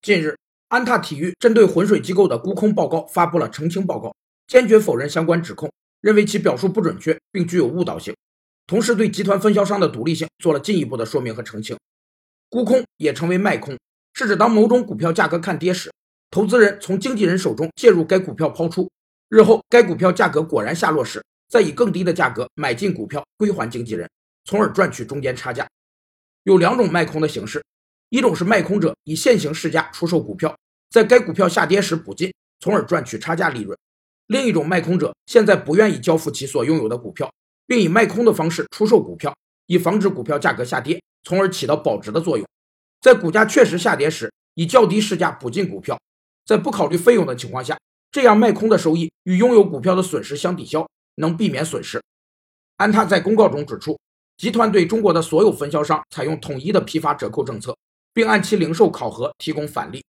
近日，安踏体育针对浑水机构的沽空报告发布了澄清报告，坚决否认相关指控，认为其表述不准确并具有误导性，同时对集团分销商的独立性做了进一步的说明和澄清。沽空也称为卖空，是指当某种股票价格看跌时，投资人从经纪人手中介入该股票抛出，日后该股票价格果然下落时，再以更低的价格买进股票归还经纪人，从而赚取中间差价。有两种卖空的形式。一种是卖空者以现行市价出售股票，在该股票下跌时补进，从而赚取差价利润；另一种卖空者现在不愿意交付其所拥有的股票，并以卖空的方式出售股票，以防止股票价格下跌，从而起到保值的作用。在股价确实下跌时，以较低市价补进股票，在不考虑费用的情况下，这样卖空的收益与拥有股票的损失相抵消，能避免损失。安踏在公告中指出，集团对中国的所有分销商采用统一的批发折扣政策。并按其零售考核提供返利。